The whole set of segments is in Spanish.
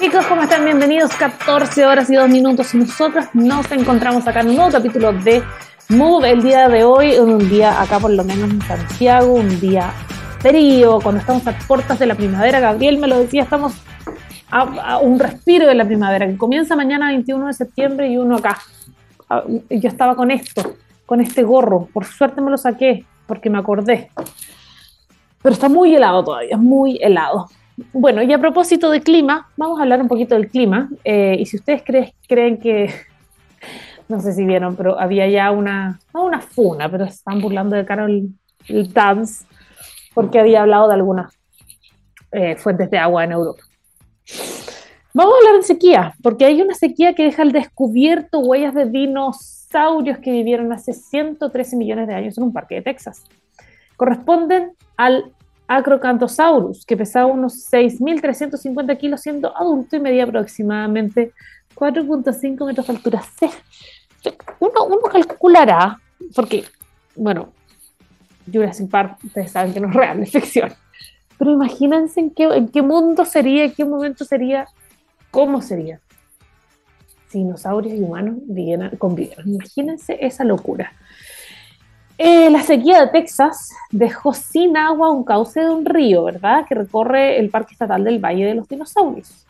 Chicos, ¿cómo están? Bienvenidos. 14 horas y 2 minutos. Nosotros nos encontramos acá en un nuevo capítulo de Move el día de hoy. Un día acá, por lo menos en Santiago, un día frío, cuando estamos a puertas de la primavera. Gabriel me lo decía, estamos a, un respiro de la primavera, que comienza mañana 21 de septiembre y uno acá. Yo estaba con esto, con este gorro. Por suerte me lo saqué porque me acordé. Pero está muy helado todavía, muy helado. Bueno, y a propósito de clima, vamos a hablar un poquito del clima. Eh, y si ustedes creen que, no sé si vieron, pero había ya una, no una funa, pero están burlando de Carol el Dance, porque había hablado de algunas eh, fuentes de agua en Europa. Vamos a hablar de sequía, porque hay una sequía que deja al descubierto huellas de dinosaurios que vivieron hace 113 millones de años en un parque de Texas. Corresponden al Acrocanthosaurus, que pesaba unos 6.350 kilos siendo adulto y medía aproximadamente 4.5 metros de altura. Uno, uno calculará, porque, bueno, Jurassic Park, ustedes saben que no es real, es ficción. Pero imagínense en qué, en qué mundo sería, en qué momento sería, cómo sería si dinosaurios y humanos convivieran. Imagínense esa locura. Eh, la sequía de Texas dejó sin agua un cauce de un río, ¿verdad? Que recorre el Parque Estatal del Valle de los Dinosaurios.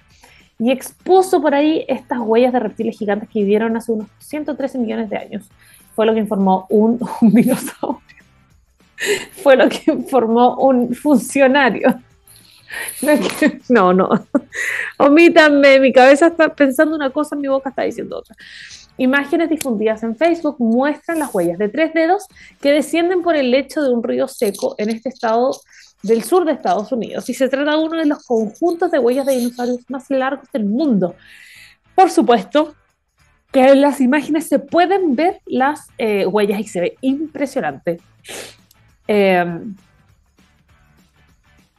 Y expuso por ahí estas huellas de reptiles gigantes que vivieron hace unos 113 millones de años. Fue lo que informó un, dinosaurio. Fue lo que informó un funcionario. No, no. Omítanme, mi cabeza está pensando una cosa, mi boca está diciendo otra. Imágenes difundidas en Facebook muestran las huellas de tres dedos que descienden por el lecho de un río seco en este estado del sur de Estados Unidos. Y se trata de uno de los conjuntos de huellas de dinosaurios más largos del mundo. Por supuesto, que en las imágenes se pueden ver las eh, huellas y se ve impresionante. Eh,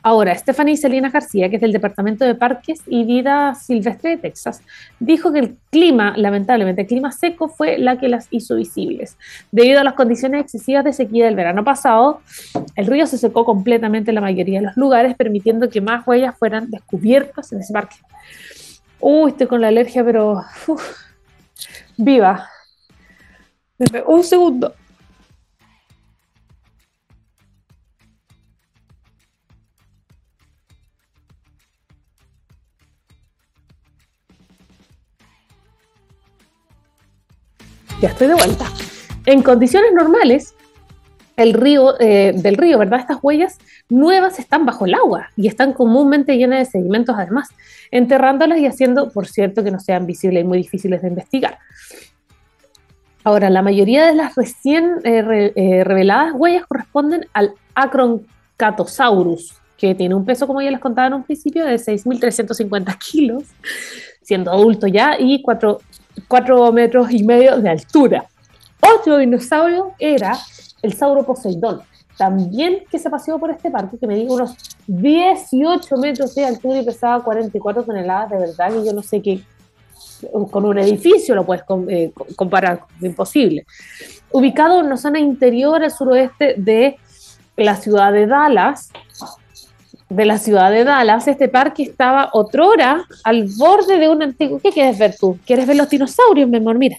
Ahora, Stephanie Selina García, que es del Departamento de Parques y Vida Silvestre de Texas, dijo que el clima, lamentablemente, el clima seco fue la que las hizo visibles. Debido a las condiciones excesivas de sequía del verano pasado, el río se secó completamente en la mayoría de los lugares, permitiendo que más huellas fueran descubiertas en ese parque. Uy, estoy con la alergia, pero... viva. Un segundo. Ya estoy de vuelta. En condiciones normales, el río, eh, del río, ¿verdad? Estas huellas nuevas están bajo el agua y están comúnmente llenas de sedimentos además, enterrándolas y haciendo, por cierto, que no sean visibles y muy difíciles de investigar. Ahora, la mayoría de las recién eh, eh, reveladas huellas corresponden al Acroncatosaurus, que tiene un peso, como ya les contaba en un principio, de 6.350 kilos, siendo adulto ya, y 4 cuatro metros y medio de altura. Otro dinosaurio era el sauro Poseidón, también que se paseó por este parque, que medía unos 18 metros de altura y pesaba 44 toneladas, de verdad que yo no sé qué, con un edificio lo puedes eh, comparar, imposible. Ubicado en una zona interior al suroeste de la ciudad de Dallas, de la ciudad de Dallas, este parque estaba otrora al borde de un antiguo. ¿Qué quieres ver tú? ¿Quieres ver los dinosaurios, mi amor? Mira,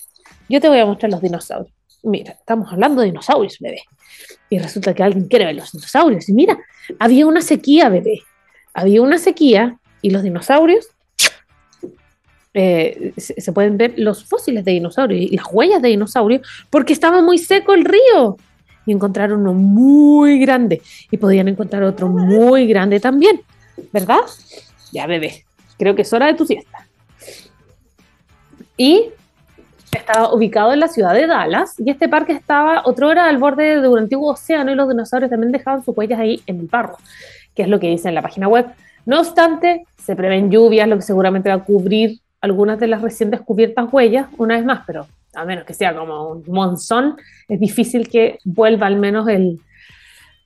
yo te voy a mostrar los dinosaurios. Mira, estamos hablando de dinosaurios, bebé. Y resulta que alguien quiere ver los dinosaurios. Y mira, había una sequía, bebé. Había una sequía y los dinosaurios. Eh, se, pueden ver los fósiles de dinosaurios y las huellas de dinosaurios porque estaba muy seco el río y encontraron uno muy grande y podían encontrar otro muy grande también, ¿verdad? Ya, bebé, creo que es hora de tu siesta. Y estaba ubicado en la ciudad de Dallas y este parque estaba otra hora al borde de un antiguo océano y los dinosaurios también dejaban sus huellas ahí en el barro, que es lo que dice en la página web. No obstante, se prevén lluvias, lo que seguramente va a cubrir algunas de las recién descubiertas huellas, una vez más, pero a menos que sea como un monzón, es difícil que vuelva al menos el,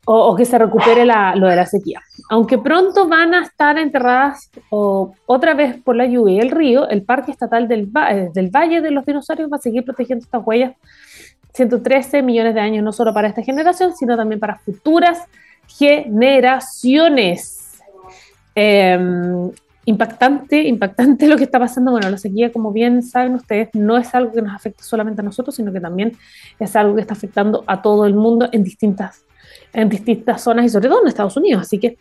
o, que se recupere lo de la sequía. Aunque pronto van a estar enterradas otra vez por la lluvia y el río, el Parque Estatal del, eh, del Valle de los Dinosaurios va a seguir protegiendo estas huellas 113 millones de años, no solo para esta generación, sino también para futuras generaciones. Em, impactante, impactante lo que está pasando. Bueno, la sequía, como bien saben ustedes, no es algo que nos afecta solamente a nosotros, sino que también es algo que está afectando a todo el mundo en distintas, en distintas zonas y sobre todo en Estados Unidos. Así que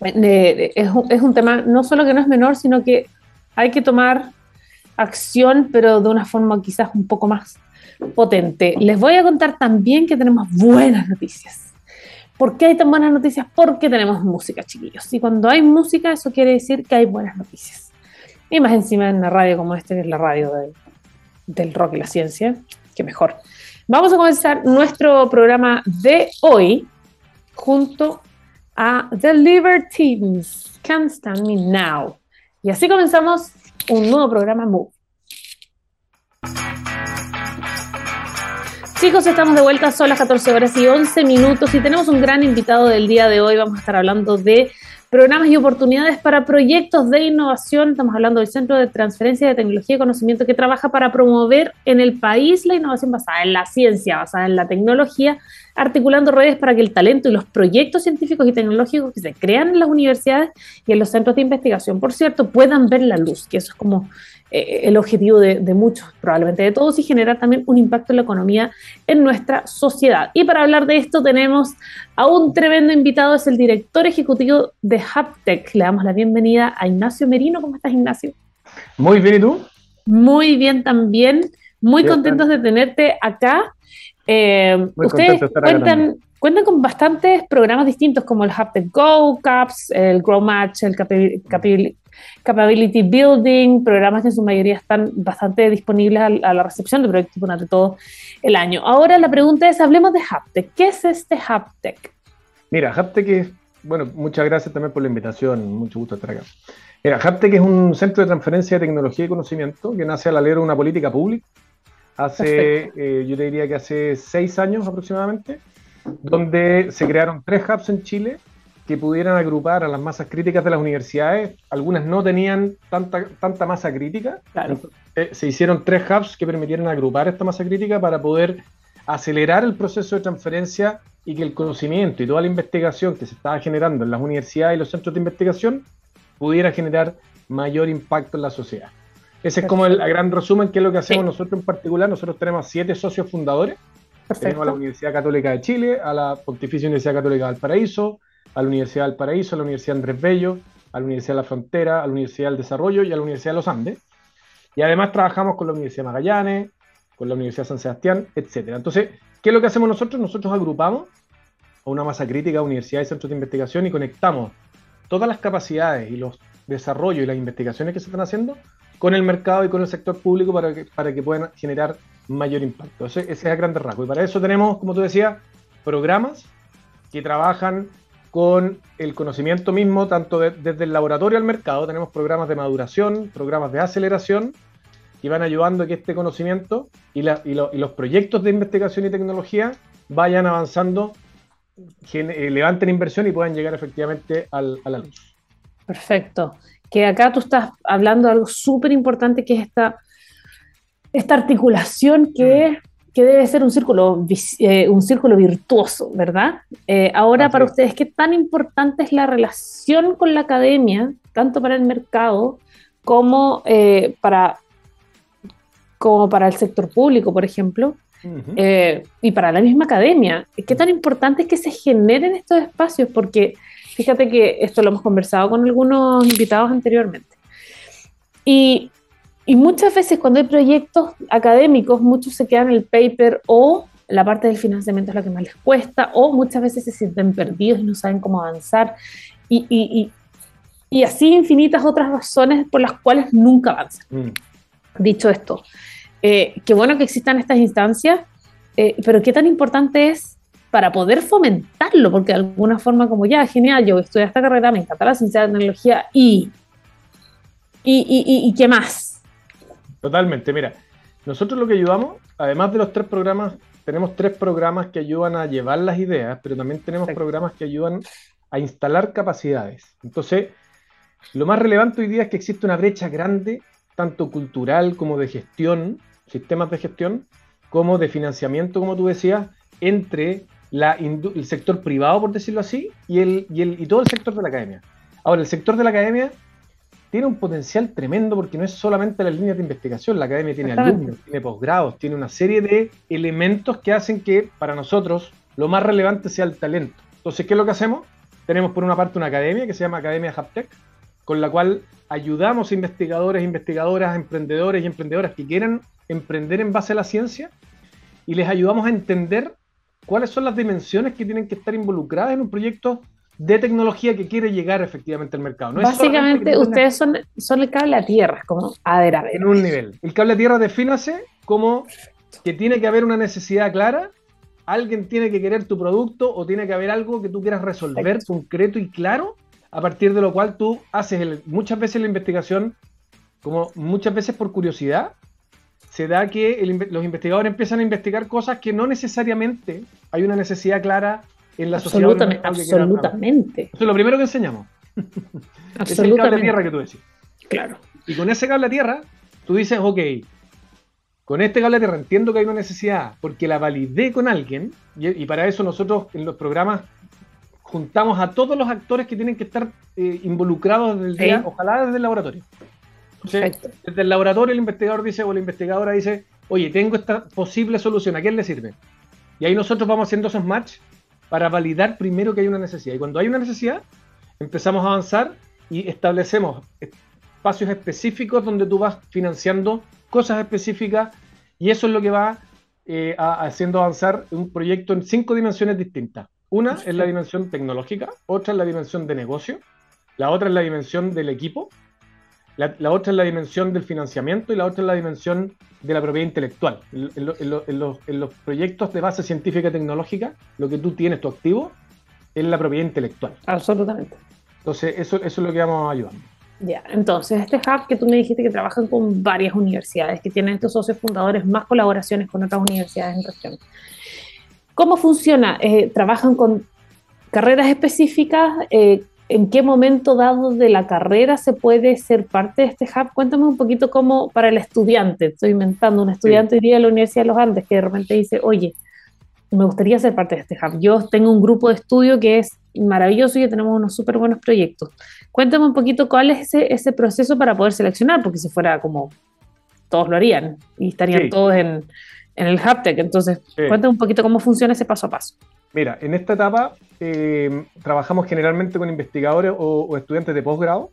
eh, es, un, es un tema no solo que no es menor, sino que hay que tomar acción, pero de una forma quizás un poco más potente. Les voy a contar también que tenemos buenas noticias. ¿Por qué hay tan buenas noticias? Porque tenemos música, chiquillos. Y cuando hay música, eso quiere decir que hay buenas noticias. Y más encima en una radio como esta, que es la radio del rock y la ciencia, que mejor. Vamos a comenzar nuestro programa de hoy junto a The Libertines, Can't Stand Me Now. Y así comenzamos un nuevo programa Move. Chicos, estamos de vuelta, son las 14 horas y 11 minutos y tenemos un gran invitado del día de hoy. Vamos a estar hablando de programas y oportunidades para proyectos de innovación. Estamos hablando del Centro de Transferencia de Tecnología y Conocimiento que trabaja para promover en el país la innovación basada en la ciencia, basada en la tecnología, articulando redes para que el talento y los proyectos científicos y tecnológicos que se crean en las universidades y en los centros de investigación, por cierto, puedan ver la luz, que eso es como eh, el objetivo de, muchos, probablemente de todos, y generar también un impacto en la economía en nuestra sociedad. Y para hablar de esto tenemos a un tremendo invitado, es el director ejecutivo de Haptech. Le damos la bienvenida a Ignacio Merino. ¿Cómo estás, Ignacio? Muy bien, ¿y tú? Muy bien también. Muy contentos de tenerte acá. Eh, ustedes cuentan, cuentan con bastantes programas distintos como el Haptech Go, CAPS, el Grow Match, el Capability Building, programas que en su mayoría están bastante disponibles a, la recepción de proyectos durante todo el año. Ahora la pregunta es, hablemos de Haptech. ¿Qué es este Haptech? Mira, Haptech es, bueno, muchas gracias también por la invitación, mucho gusto estar acá. Mira, Haptech es un centro de transferencia de tecnología y conocimiento que nace al alero de una política pública. Hace, eh, yo te diría que hace seis años aproximadamente, donde se crearon tres hubs en Chile que pudieran agrupar a las masas críticas de las universidades. Algunas no tenían tanta, tanta masa crítica. se hicieron tres hubs que permitieran agrupar esta masa crítica para poder acelerar el proceso de transferencia y que el conocimiento y toda la investigación que se estaba generando en las universidades y los centros de investigación pudiera generar mayor impacto en la sociedad. Ese es como el gran resumen, que es lo que hacemos nosotros en particular. Nosotros tenemos siete socios fundadores. Tenemos a la Universidad Católica de Chile, a la Pontificia Universidad Católica del Paraíso, a la Universidad del Paraíso, a la Universidad Andrés Bello, a la Universidad de la Frontera, a la Universidad del Desarrollo y a la Universidad de los Andes. Y además trabajamos con la Universidad de Magallanes, con la Universidad de San Sebastián, etc. Entonces, ¿qué es lo que hacemos nosotros? Nosotros agrupamos a una masa crítica de universidades y centros de investigación y conectamos todas las capacidades y los desarrollos y las investigaciones que se están haciendo con el mercado y con el sector público para que, para que puedan generar mayor impacto. Ese, ese es el gran rasgo. Y para eso tenemos, como tú decías, programas que trabajan con el conocimiento mismo, tanto desde el laboratorio al mercado, tenemos programas de maduración, programas de aceleración, que van ayudando a que este conocimiento y, los proyectos de investigación y tecnología vayan avanzando, eh, levanten inversión y puedan llegar efectivamente al, a la luz. Perfecto. Que acá tú estás hablando de algo súper importante que es esta, esta articulación que mm que debe ser un círculo, eh, un círculo virtuoso, ¿verdad? Eh, ahora, para ustedes, ¿qué tan importante es la relación con la academia, tanto para el mercado como, eh, para, como para el sector público, por ejemplo? y para la misma academia, ¿qué tan importante es que se generen estos espacios? Porque fíjate que esto lo hemos conversado con algunos invitados anteriormente. Y y muchas veces cuando hay proyectos académicos, muchos se quedan en el paper o la parte del financiamiento es la que más les cuesta, o muchas veces se sienten perdidos y no saben cómo avanzar. Y, y, y, así infinitas otras razones por las cuales nunca avanzan. Mm. Dicho esto, eh, qué bueno que existan estas instancias, eh, pero qué tan importante es para poder fomentarlo, porque de alguna forma como ya, genial, yo estudié esta carrera, me encanta la ciencia de tecnología y, y, y, y qué más Totalmente, mira, nosotros lo que ayudamos, además de los tres programas, tenemos tres programas que ayudan a llevar las ideas, pero también tenemos programas que ayudan a instalar capacidades. Entonces, lo más relevante hoy día es que existe una brecha grande, tanto cultural como de gestión, sistemas de gestión, como de financiamiento, como tú decías, entre la el sector privado, por decirlo así, y, el, y, el, y todo el sector de la academia. Ahora, el sector de la academia tiene un potencial tremendo porque no es solamente las líneas de investigación, la academia tiene alumnos, tiene posgrados, tiene una serie de elementos que hacen que para nosotros lo más relevante sea el talento. Entonces, ¿qué es lo que hacemos? Tenemos por una parte una academia que se llama Academia Haptech, con la cual ayudamos a investigadores, investigadoras, emprendedores y emprendedoras que quieran emprender en base a la ciencia y les ayudamos a entender cuáles son las dimensiones que tienen que estar involucradas en un proyecto de tecnología que quiere llegar efectivamente al mercado. Básicamente, ustedes son, son el cable a tierra, como a ver, a ver. En un nivel. El cable a tierra defínase como que tiene que haber una necesidad clara, alguien tiene que querer tu producto o tiene que haber algo que tú quieras resolver concreto y claro, a partir de lo cual tú haces muchas veces la investigación, como muchas veces por curiosidad, se da que los investigadores empiezan a investigar cosas que no necesariamente hay una necesidad clara en la sociedad. Absolutamente. Eso es lo primero que enseñamos. es el cable a tierra que tú decís. Claro. Y con ese cable a tierra, tú dices, ok, con este cable a tierra entiendo que hay una necesidad porque la validé con alguien y, para eso nosotros en los programas juntamos a todos los actores que tienen que estar eh, involucrados desde el día, ojalá desde el laboratorio. Desde el laboratorio el investigador dice o la investigadora dice, oye, tengo esta posible solución, ¿a quién le sirve? Y ahí nosotros vamos haciendo esos match para validar primero que hay una necesidad. Y cuando hay una necesidad, empezamos a avanzar y establecemos espacios específicos donde tú vas financiando cosas específicas y eso es lo que va eh, haciendo avanzar un proyecto en cinco dimensiones distintas. Una es la dimensión tecnológica, otra es la dimensión de negocio, la otra es la dimensión del equipo, la, otra es la dimensión del financiamiento y la otra es la dimensión de la propiedad intelectual. En, los, proyectos de base científica y tecnológica, lo que tú tienes, tu activo, es la propiedad intelectual. Absolutamente. Entonces, eso, eso es lo que vamos ayudando. Ya, entonces este hub que tú me dijiste que trabajan con varias universidades, que tienen estos socios fundadores, más colaboraciones con otras universidades en región. ¿Cómo funciona? Eh, ¿Trabajan con carreras específicas? Eh, ¿En qué momento dado de la carrera se puede ser parte de este hub? Cuéntame un poquito cómo para el estudiante, estoy inventando, un estudiante hoy día de la Universidad de los Andes que de repente dice, oye, me gustaría ser parte de este hub. Yo tengo un grupo de estudio que es maravilloso y tenemos unos súper buenos proyectos. Cuéntame un poquito cuál es ese, ese, proceso para poder seleccionar, porque si fuera como todos lo harían y estarían todos en, en el HubTech. Entonces, cuéntame un poquito cómo funciona ese paso a paso. Mira, en esta etapa eh, trabajamos generalmente con investigadores o, estudiantes de posgrado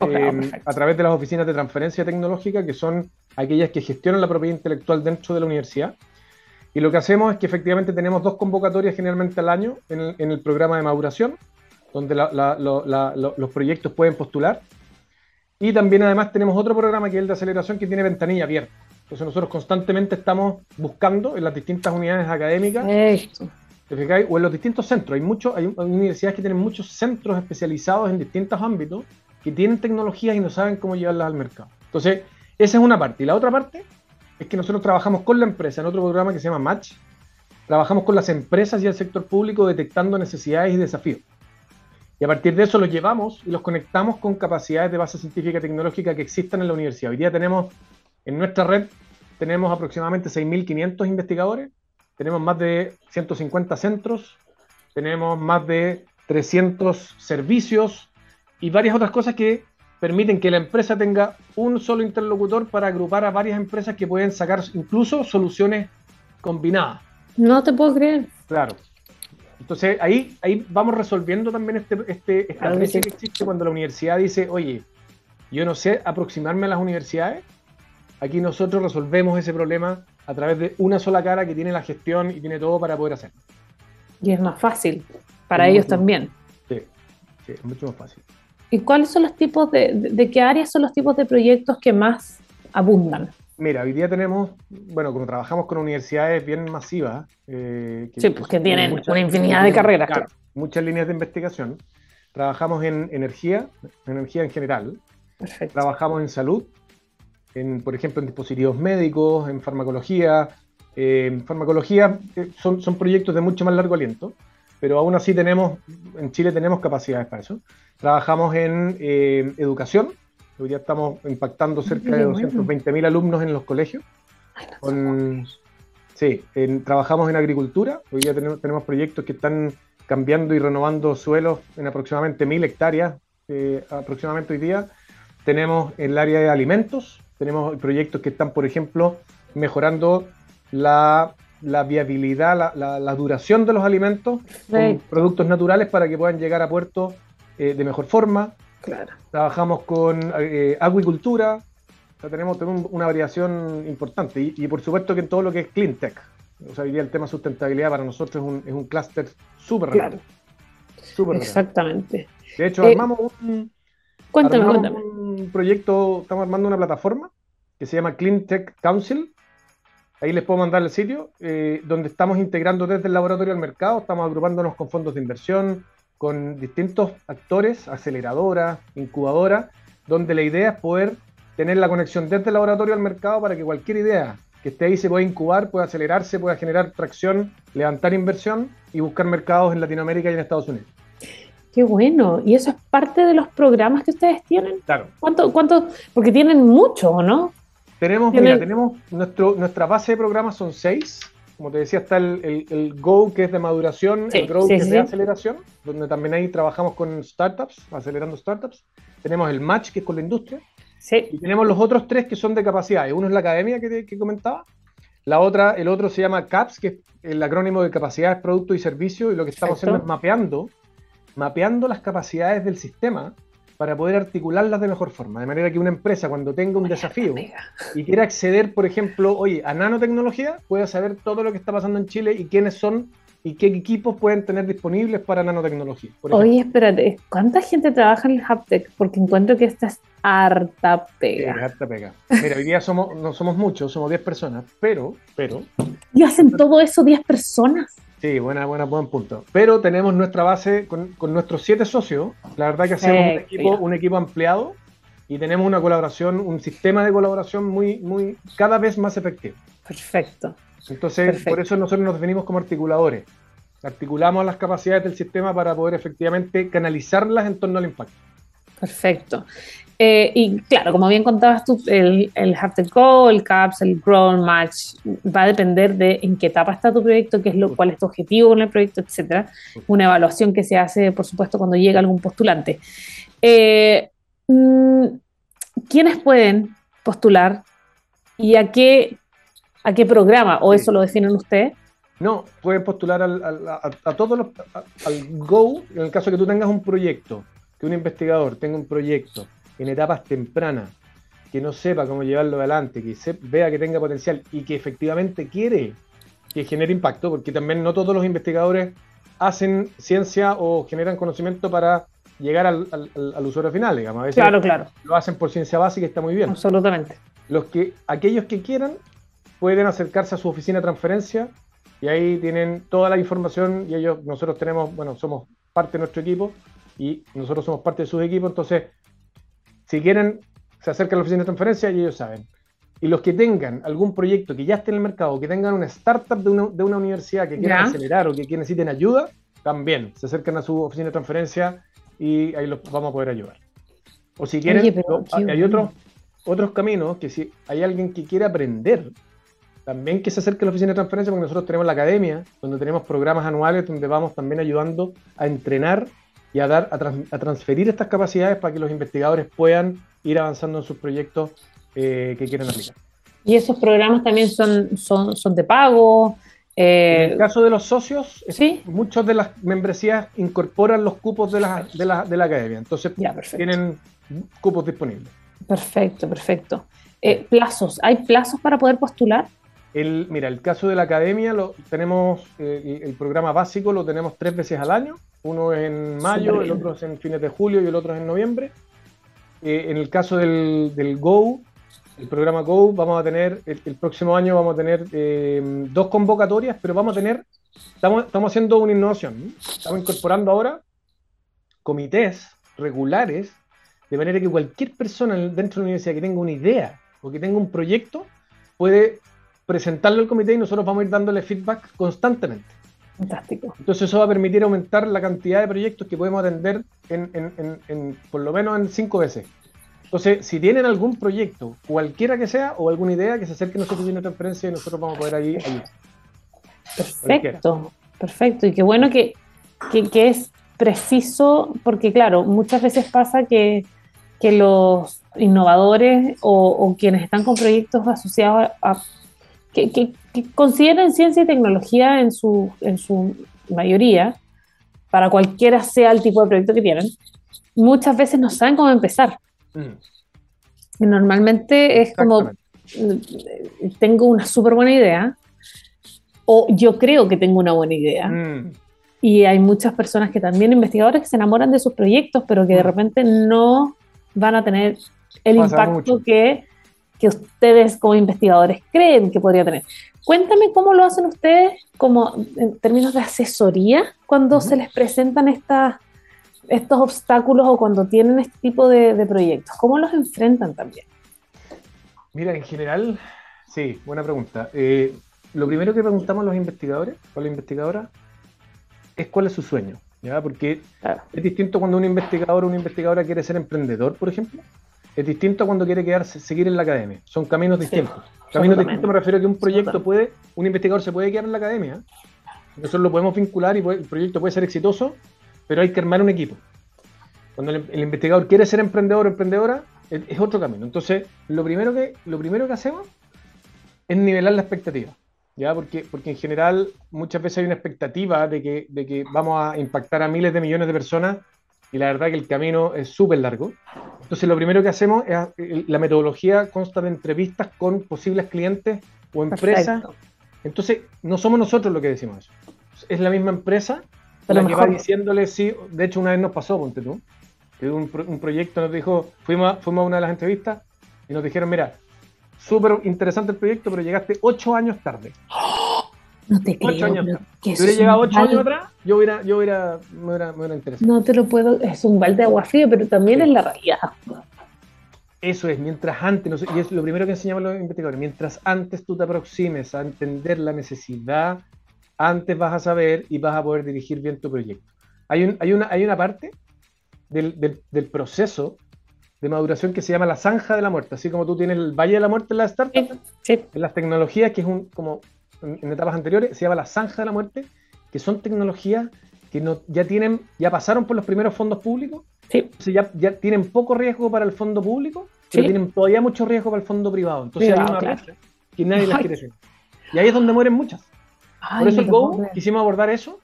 eh, a través de las oficinas de transferencia tecnológica, que son aquellas que gestionan la propiedad intelectual dentro de la universidad. Y lo que hacemos es que efectivamente tenemos dos convocatorias generalmente al año en el, programa de maduración, donde los proyectos pueden postular. Y también además tenemos otro programa que es el de aceleración que tiene ventanilla abierta. Entonces nosotros constantemente estamos buscando en las distintas unidades académicas o en los distintos centros. Hay, mucho, hay, universidades que tienen muchos centros especializados en distintos ámbitos que tienen tecnologías y no saben cómo llevarlas al mercado. Entonces, esa es una parte. Y la otra parte es que nosotros trabajamos con la empresa en otro programa que se llama Match. Trabajamos con las empresas y el sector público detectando necesidades y desafíos. Y a partir de eso los llevamos y los conectamos con capacidades de base científica y tecnológica que existan en la universidad. Hoy día tenemos en nuestra red tenemos aproximadamente 6.500 investigadores tenemos más de 150 centros, tenemos más de 300 servicios y varias otras cosas que permiten que la empresa tenga un solo interlocutor para agrupar a varias empresas que pueden sacar incluso soluciones combinadas. No te puedo creer. Claro. Entonces ahí, ahí vamos resolviendo también este, este, esta brecha que existe cuando la universidad dice, oye, yo no sé aproximarme a las universidades, aquí nosotros resolvemos ese problema a través de una sola cara que tiene la gestión y tiene todo para poder hacerlo. Y es más fácil para ellos también. Sí, sí, es mucho más fácil. ¿Y cuáles son los tipos de, de, qué áreas son los tipos de proyectos que más abundan? Mira, hoy día tenemos, bueno, como trabajamos con universidades bien masivas. Eh, sí, pues que tienen una infinidad de carreras. Claro, muchas líneas de investigación. Trabajamos en energía, energía en general. Perfecto. Trabajamos en salud, por ejemplo, en dispositivos médicos, en farmacología. en farmacología eh, son, son proyectos de mucho más largo aliento, pero aún así tenemos, en Chile tenemos capacidades para eso. Trabajamos en eh, educación, hoy día estamos impactando cerca de 220.000 alumnos en los colegios. sí, trabajamos en agricultura, hoy día tenemos, tenemos proyectos que están cambiando y renovando suelos en aproximadamente 1.000 hectáreas eh, aproximadamente hoy día. Tenemos el área de alimentos, tenemos proyectos que están, por ejemplo, mejorando la, viabilidad, la, duración de los alimentos con productos naturales para que puedan llegar a puerto eh, de mejor forma. Claro. Trabajamos con eh, acuicultura, tenemos, una variación importante y, por supuesto que en todo lo que es clean tech. O sea, día el tema sustentabilidad para nosotros es un, es un clúster súper claro. Exactamente. De hecho, eh, armamos un, un proyecto, estamos armando una plataforma que se llama Clean Tech Council. Ahí les puedo mandar el sitio, eh, donde estamos integrando desde el laboratorio al mercado, estamos agrupándonos con fondos de inversión, con distintos actores, aceleradoras, incubadoras, donde la idea es poder tener la conexión desde el laboratorio al mercado para que cualquier idea que esté ahí se pueda incubar, pueda acelerarse, pueda generar tracción, levantar inversión y buscar mercados en Latinoamérica y en Estados Unidos. Qué bueno. ¿Y eso es parte de los programas que ustedes tienen? Claro. ¿Cuánto, cuánto? Porque tienen mucho, ¿o no? Tenemos, mira, tenemos nuestro, nuestra base de programas son seis. Como te decía, está el, el, Go, que es de maduración, el Grow, que es de aceleración, donde también ahí trabajamos con startups, acelerando startups. Tenemos el Match, que es con la industria. Sí. Y tenemos los otros tres que son de capacidades. Uno es la academia que, que comentaba. La otra, el otro se llama CAPS, que es el acrónimo de capacidades, productos y servicios. Y lo que estamos haciendo es mapeando, mapeando las capacidades del sistema para poder articularlas de mejor forma. De manera que una empresa cuando tenga un desafío y quiera acceder, por ejemplo, oye, a nanotecnología, pueda saber todo lo que está pasando en Chile y quiénes son y qué equipos pueden tener disponibles para nanotecnología. Oye, espérate, ¿cuánta gente trabaja en el Haptech? Porque encuentro que esta es harta pega. harta pega. Mira, hoy día somos, no somos muchos, somos 10 personas, pero, pero... ¿Y hacen todo eso 10 personas? Sí, buena, buena, buen punto. Pero tenemos nuestra base con, nuestros siete socios. La verdad que hacemos un, equipo, un equipo ampliado y tenemos una colaboración, un sistema de colaboración muy, muy, cada vez más efectivo. Perfecto. Entonces, por eso nosotros nos definimos como articuladores. Articulamos las capacidades del sistema para poder efectivamente canalizarlas en torno al impacto. Perfecto. Eh, y claro, como bien contabas tú, el, el Go, el CAPS, el Grow Match, va a depender de en qué etapa está tu proyecto, qué es lo, cuál es tu objetivo en el proyecto, etcétera. Una evaluación que se hace, por supuesto, cuando llega algún postulante. Eh, mm, ¿Quiénes pueden postular y a qué, a qué programa? ¿O eso lo definen ustedes? No, pueden postular al, a, todos los, al Go, en el caso que tú tengas un proyecto, que un investigador tenga un proyecto en etapas tempranas, que no sepa cómo llevarlo adelante, que se, vea que tenga potencial y que efectivamente quiere que genere impacto, porque también no todos los investigadores hacen ciencia o generan conocimiento para llegar al, usuario final, digamos. A veces claro, claro. Lo hacen por ciencia básica y está muy bien. Absolutamente. Los que, aquellos que quieran pueden acercarse a su oficina de transferencia y ahí tienen toda la información y ellos, nosotros tenemos, bueno, somos parte de nuestro equipo y nosotros somos parte de sus equipos, entonces si quieren, se acercan a la oficina de transferencia y ellos saben. Y los que tengan algún proyecto que ya esté en el mercado, que tengan una startup de una, universidad que quieran acelerar o que, necesiten ayuda, también se acercan a su oficina de transferencia y ahí los vamos a poder ayudar. O si quieren, hay otros, otros caminos que si hay alguien que quiere aprender, también que se acerque a la oficina de transferencia, porque nosotros tenemos la academia, donde tenemos programas anuales donde vamos también ayudando a entrenar y a, dar, a, transferir estas capacidades para que los investigadores puedan ir avanzando en sus proyectos eh, que quieren aplicar. ¿Y esos programas también son, son, son de pago? Eh, en el caso de los socios, ¿Sí? muchas de las membresías incorporan los cupos de la, de la, de la academia, entonces tienen cupos disponibles. Perfecto, perfecto. Eh, plazos, ¿hay plazos para poder postular? El, mira, el caso de la academia, lo, tenemos el programa básico, lo tenemos tres veces al año. Uno es en mayo, el otro es en fines de julio y el otro es en noviembre. Eh, en el caso del, Go, el programa Go, vamos a tener, el, próximo año vamos a tener eh, dos convocatorias, pero vamos a tener, estamos, estamos haciendo una innovación. Estamos incorporando ahora comités regulares, de manera que cualquier persona dentro de la universidad que tenga una idea o que tenga un proyecto puede presentarlo al comité y nosotros vamos a ir dándole feedback constantemente. Fantástico. Entonces eso va a permitir aumentar la cantidad de proyectos que podemos atender en, por lo menos en cinco veces. Entonces, si tienen algún proyecto, cualquiera que sea, o alguna idea, que se acerque a nuestra oficina de transferencia y nosotros vamos a poder ahí Perfecto, perfecto. Y qué bueno que, que, es preciso, porque claro, muchas veces pasa que, que los innovadores o, quienes están con proyectos asociados a, que, que, consideren ciencia y tecnología en su, en su mayoría, para cualquiera sea el tipo de proyecto que tienen, muchas veces no saben cómo empezar. Mm. normalmente es como, tengo una súper buena idea, o yo creo que tengo una buena idea. Mm. Y hay muchas personas que también, investigadores, que se enamoran de sus proyectos, pero que de mm. repente no van a tener el impacto que, que, ustedes como investigadores creen que podría tener. Cuéntame cómo lo hacen ustedes como en términos de asesoría cuando se les presentan estas, estos obstáculos o cuando tienen este tipo de, de proyectos. ¿Cómo los enfrentan también? Mira, en general, sí, buena pregunta. Eh, lo primero que preguntamos a los investigadores o la investigadora es cuál es su sueño, ¿ya? Porque es distinto cuando un investigador o una investigadora quiere ser emprendedor, por ejemplo, es distinto cuando quiere quedarse, seguir en la academia. Son caminos distintos. caminos distintos me refiero a que un proyecto puede, un investigador se puede quedar en la academia, nosotros lo podemos vincular y el proyecto puede ser exitoso, pero hay que armar un equipo. Cuando el, el investigador quiere ser emprendedor o emprendedora, es, es, otro camino. Entonces, lo primero que, lo primero que hacemos es nivelar la expectativa. ¿ya? Porque, porque en general muchas veces hay una expectativa de que, de que vamos a impactar a miles de millones de personas y la verdad que el camino es súper largo. Entonces lo primero que hacemos es, eh, la metodología consta de entrevistas con posibles clientes o empresas. Entonces no somos nosotros los que decimos eso. Es la misma empresa la que va diciéndole sí. De hecho una vez nos pasó, ponte tú, que un, un proyecto nos dijo, fuimos, fuimos a una de las entrevistas y nos dijeron, mira, súper interesante el proyecto, pero llegaste ocho años tarde. No te creo. Ocho años si hubiera llegado ocho años atrás, yo hubiera, yo hubiera, me hubiera, me hubiera interesado. No te lo puedo, es un balde de agua fría, pero también es la realidad. Eso es, mientras antes, y es lo primero que enseñamos los investigadores, mientras antes tú te aproximes a entender la necesidad, antes vas a saber y vas a poder dirigir bien tu proyecto. Hay, un, hay, una, hay una parte del, del, del proceso de maduración que se llama la zanja de la muerte, así como tú tienes el valle de la muerte en las startups, en las tecnologías, que es un, como en, etapas anteriores, se llama la zanja de la muerte, que son tecnologías que no, ya tienen, ya pasaron por los primeros fondos públicos, sí. ya, ya tienen poco riesgo para el fondo público, pero tienen todavía mucho riesgo para el fondo privado. Entonces hay una claro. que nadie las quiere hacer. Y ahí es donde mueren muchas. por eso el Go quisimos abordar eso,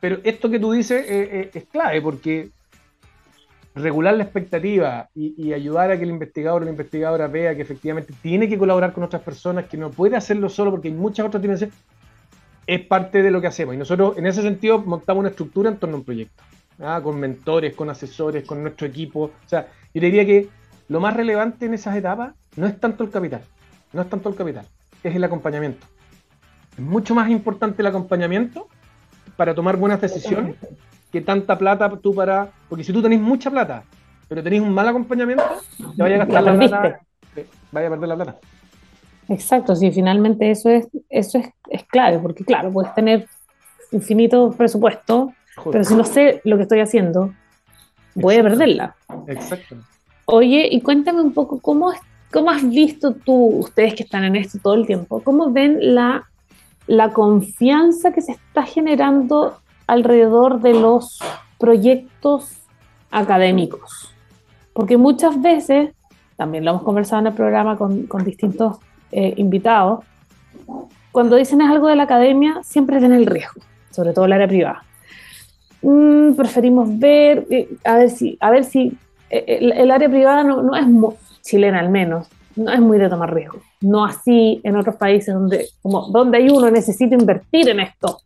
pero esto que tú dices eh, eh, es clave, porque regular la expectativa y, ayudar a que el investigador o la investigadora vea que efectivamente tiene que colaborar con otras personas, que no puede hacerlo solo porque hay muchas otras dimensiones, es parte de lo que hacemos. Y nosotros en ese sentido montamos una estructura en torno a un proyecto, ¿ah? con mentores, con asesores, con nuestro equipo. O sea, yo diría que lo más relevante en esas etapas no es tanto el capital, no es tanto el capital, es el acompañamiento. Es mucho más importante el acompañamiento para tomar buenas decisiones que tanta plata tú para. Porque si tú tenés mucha plata, pero tenés un mal acompañamiento, te vaya a gastar la, plata. Vaya a perder la plata. Exacto, sí, finalmente eso es, eso es, clave, porque claro, puedes tener infinito presupuesto, pero si no sé lo que estoy haciendo, voy a perderla. Exacto. Oye, y cuéntame un poco cómo, cómo has visto tú, ustedes que están en esto todo el tiempo, cómo ven la, la confianza que se está generando alrededor de los proyectos académicos. Porque muchas veces, también lo hemos conversado en el programa con, distintos eh, invitados, cuando dicen es algo de la academia, siempre tiene el riesgo, sobre todo el área privada. Mm, preferimos ver, eh, a ver si, a ver si eh, el, área privada no, no es chilena al menos, no es muy de tomar riesgo. No así en otros países donde, como, donde hay uno necesita invertir en esto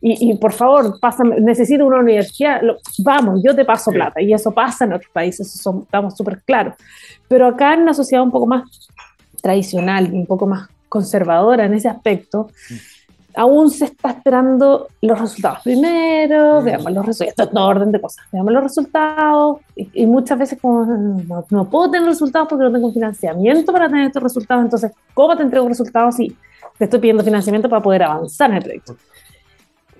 y, por favor, pásame, necesito una universidad, vamos, yo te paso plata. Y eso pasa en otros países, eso estamos súper claros. Pero acá en una sociedad un poco más tradicional y un poco más conservadora en ese aspecto, mm. aún se está esperando los resultados primero, mm. veamos los resultados, esto es no orden de cosas, veamos los resultados, y, muchas veces como no, no, puedo tener resultados porque no tengo financiamiento para tener estos resultados, entonces, ¿cómo te entrego resultados si te estoy pidiendo financiamiento para poder avanzar en el proyecto?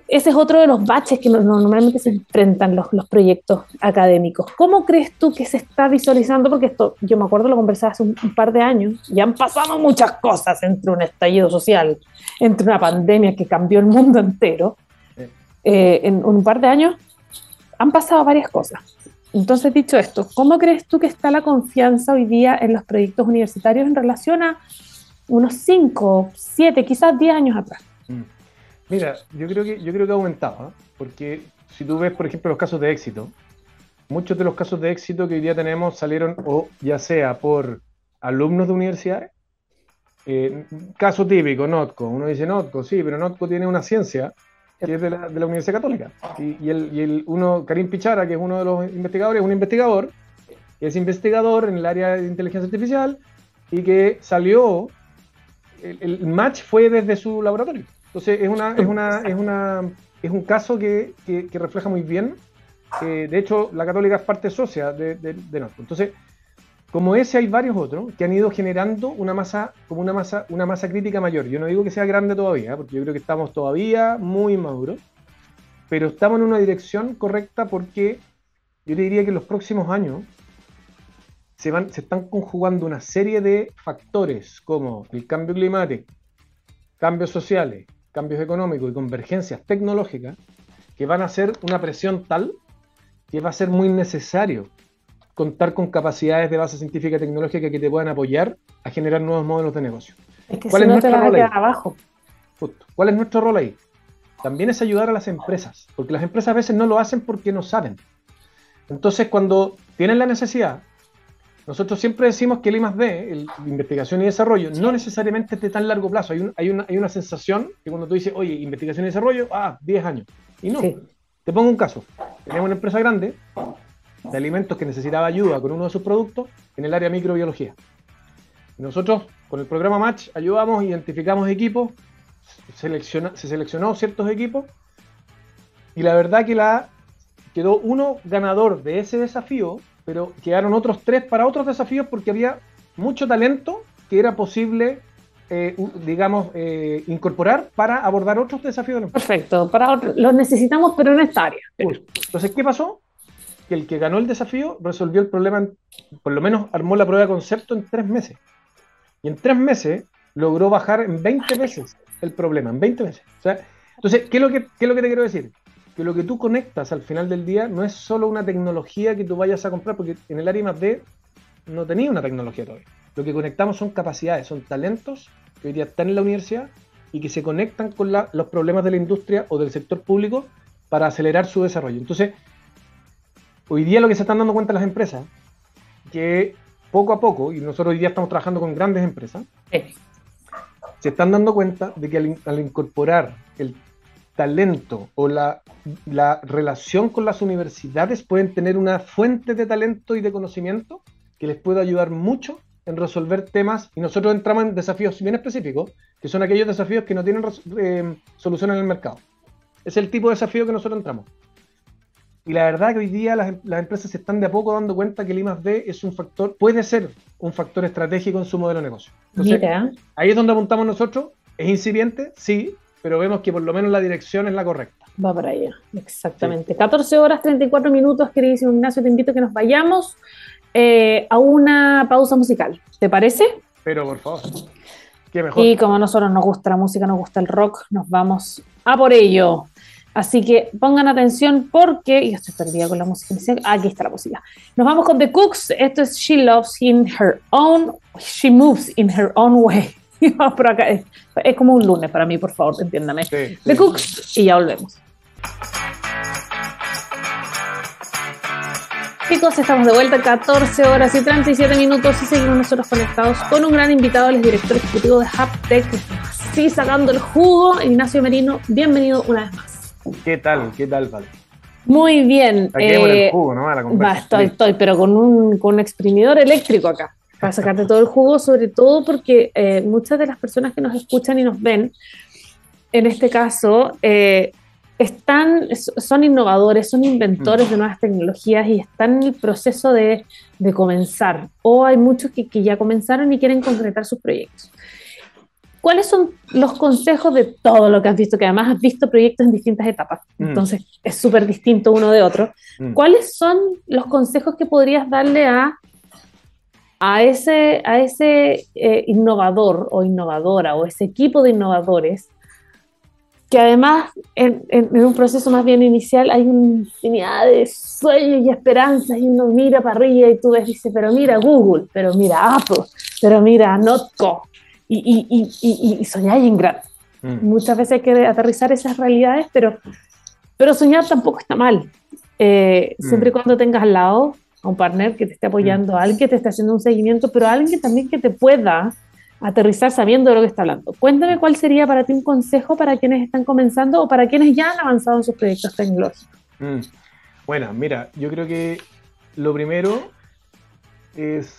Ese es otro de los baches que normalmente se enfrentan los, los, proyectos académicos. ¿Cómo crees tú que se está visualizando? Porque esto, yo me acuerdo, lo conversaba hace un, par de años, y han pasado muchas cosas entre un estallido social, entre una pandemia que cambió el mundo entero. Eh, en un par de años han pasado varias cosas. Entonces, dicho esto, ¿cómo crees tú que está la confianza hoy día en los proyectos universitarios en relación a unos 5, 7, quizás 10 años atrás? Mm. Mira, yo creo que, yo creo que ha aumentado, ¿eh? porque si tú ves, por ejemplo, los casos de éxito, muchos de los casos de éxito que hoy día tenemos salieron o ya sea por alumnos de universidades, eh, caso típico, NOTCO, uno dice NOTCO, sí, pero NOTCO tiene una ciencia que es de la, Universidad Católica. Y, el, uno, Karim Pichara, que es uno de los investigadores, es un investigador, es investigador en el área de inteligencia artificial y que salió, el, match fue desde su laboratorio. Entonces es una, es una, es una, es un caso que, que, refleja muy bien. de hecho, la Católica es parte socia de, de, de. Entonces, como ese hay varios otros que han ido generando una masa, como una masa, una masa crítica mayor. Yo no digo que sea grande todavía, porque yo creo que estamos todavía muy maduros, pero estamos en una dirección correcta porque yo te diría que en los próximos años se, van, se están conjugando una serie de factores como el cambio climático, cambios sociales, cambios económicos y convergencias tecnológicas que van a hacer una presión tal que va a ser muy necesario contar con capacidades de base científica y tecnológica que te puedan apoyar a generar nuevos modelos de negocio. Es que ¿Cuál es nuestro rol ahí? abajo. ¿Cuál es nuestro rol ahí? También es ayudar a las empresas, porque las empresas a veces no lo hacen porque no saben. Entonces, cuando tienen la necesidad, nosotros siempre decimos que el I+D, el, investigación y desarrollo, no necesariamente es de tan largo plazo. Hay, hay, una, hay, una, sensación que cuando tú dices, oye, investigación y desarrollo, ah, 10 años. Y no. Te pongo un caso. Tenemos una empresa grande de alimentos que necesitaba ayuda con uno de sus productos en el área microbiología. nosotros, con el programa Match, ayudamos, identificamos equipos, se seleccionó ciertos equipos y la verdad que la, quedó uno ganador de ese desafío, pero quedaron otros tres para otros desafíos porque había mucho talento que era posible eh, digamos, eh, incorporar para abordar otros desafíos. Perfecto, para los necesitamos, pero en esta área. Entonces, ¿qué pasó? que el que ganó el desafío resolvió el problema, por lo menos armó la prueba de concepto en tres meses. Y en tres meses logró bajar en 20 veces el problema, en 20 veces. entonces, ¿qué es, lo que, ¿qué es lo que te quiero decir? Que lo que tú conectas al final del día no es solo una tecnología que tú vayas a comprar, porque en el área más D no tenía una tecnología todavía. Lo que conectamos son capacidades, son talentos que hoy día están en la universidad y que se conectan con los problemas de la industria o del sector público para acelerar su desarrollo. Entonces, hoy día lo que se están dando cuenta las empresas, que poco a poco, y nosotros hoy día estamos trabajando con grandes empresas, se están dando cuenta de que al, incorporar el talento o la, la, relación con las universidades pueden tener una fuente de talento y de conocimiento que les puede ayudar mucho en resolver temas y nosotros entramos en desafíos bien específicos, que son aquellos desafíos que no tienen eh, solución en el mercado. Es el tipo de desafío que nosotros entramos. Y la verdad que hoy día las, empresas se están de a poco dando cuenta que el I+D es un factor, puede ser un factor estratégico en su modelo de negocio. ahí es donde apuntamos nosotros. Es incipiente, sí, pero vemos que por lo menos la dirección es la correcta. Va para allá, exactamente. 14 horas 34 minutos, queridísimo Ignacio, te invito a que nos vayamos eh, a una pausa musical. ¿Te parece? Pero por favor. Qué mejor. Y como a nosotros nos gusta la música, nos gusta el rock, nos vamos a por ello. Así que pongan atención porque, y estoy perdida con la música aquí está la música. Nos vamos con The Cooks, esto es She Loves in Her Own, She Moves in Her Own Way. por acá, es, como un lunes para mí, por favor, entiéndame. The Cooks y ya volvemos. Chicos, estamos de vuelta, 14 horas y 37 minutos y seguimos nosotros conectados con un gran invitado, el director ejecutivo de Haptech, sí sacando el jugo, Ignacio Merino. Bienvenido una vez más. ¿Qué tal? ¿Qué tal, Vale? Muy bien. Eh, el jugo, ¿no? estoy, estoy, pero con un, con un exprimidor eléctrico acá, para sacarte todo el jugo, sobre todo porque eh, muchas de las personas que nos escuchan y nos ven, en este caso, eh, están, son innovadores, son inventores mm. de nuevas tecnologías y están en el proceso de, de comenzar. O hay muchos que, que, ya comenzaron y quieren concretar sus proyectos. ¿Cuáles son los consejos de todo lo que has visto? Que además has visto proyectos en distintas etapas, mm. entonces es súper distinto uno de otro. Mm. ¿Cuáles son los consejos que podrías darle a, a ese, a ese eh, innovador o innovadora o ese equipo de innovadores que además en, un proceso más bien inicial hay una infinidad de sueños y esperanzas y uno mira para arriba y tú ves, dice, pero mira Google, pero mira Apple, pero mira Notco y, y, y, y soñar en grande. Mm. Muchas veces hay que aterrizar esas realidades, pero, pero soñar tampoco está mal. Eh, mm. Siempre y cuando tengas al lado a un partner que te esté apoyando, a alguien que te esté haciendo un seguimiento, pero a alguien también que te pueda aterrizar sabiendo de lo que está hablando. Cuéntame cuál sería para ti un consejo para quienes están comenzando o para quienes ya han avanzado en sus proyectos tecnológicos. Mm. Bueno, mira, yo creo que lo primero es,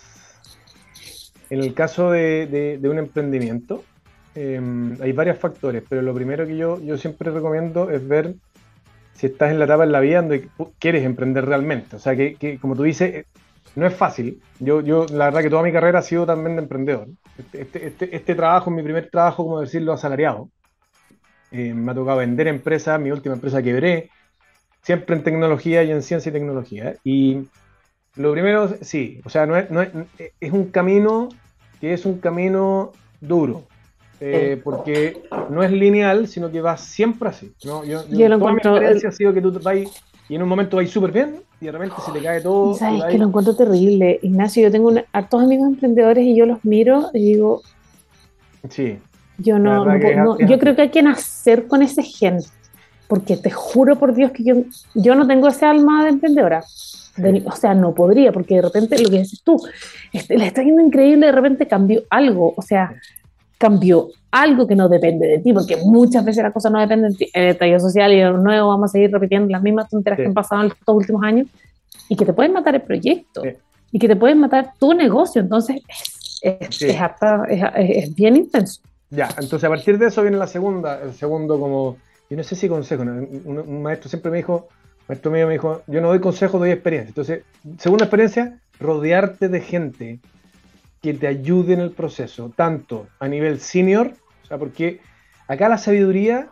en el caso de, un emprendimiento, em, hay varios factores, pero lo primero que yo, yo siempre recomiendo es ver si estás en la etapa en la vida donde quieres emprender realmente. O sea, que, que como tú dices, no es fácil. Yo, yo, la verdad que toda mi carrera ha sido también de emprendedor. Este, este, este, este trabajo, mi primer trabajo, como decirlo, asalariado. Eh, me ha tocado vender empresas, mi última empresa quebré, siempre en tecnología y en ciencia y tecnología. Y lo primero, sí, o sea, no es, no es, es un camino que es un camino duro, eh, porque no es lineal, sino que va siempre así. ¿no? Yo, yo, lo toda mi experiencia ha sido que tú vas y en un momento vais súper bien y de repente se te cae todo. ¿Sabes que lo encuentro terrible, Ignacio? Yo tengo todos amigos emprendedores y yo los miro y digo. Sí. Yo no, yo creo que hay que nacer con ese gen, porque te juro por Dios que yo, yo no tengo ese alma de emprendedora. o sea, no podría, porque de repente lo que dices tú, este, le está yendo increíble, de repente cambió algo, o sea, cambió algo que no depende de ti, porque muchas veces las cosas no dependen de ti. El estallido social y de nuevo vamos a seguir repitiendo las mismas tonterías que han pasado en estos últimos años y que te pueden matar el proyecto y que te pueden matar tu negocio. Entonces, es, es, bien intenso. Ya, entonces a partir de eso viene la segunda, el segundo como, yo no sé si consejo, un, maestro siempre me dijo, maestro mío me dijo, yo no doy consejo, doy experiencia. Entonces, segunda experiencia, rodearte de gente que te ayude en el proceso, tanto a nivel senior, o sea, porque acá la sabiduría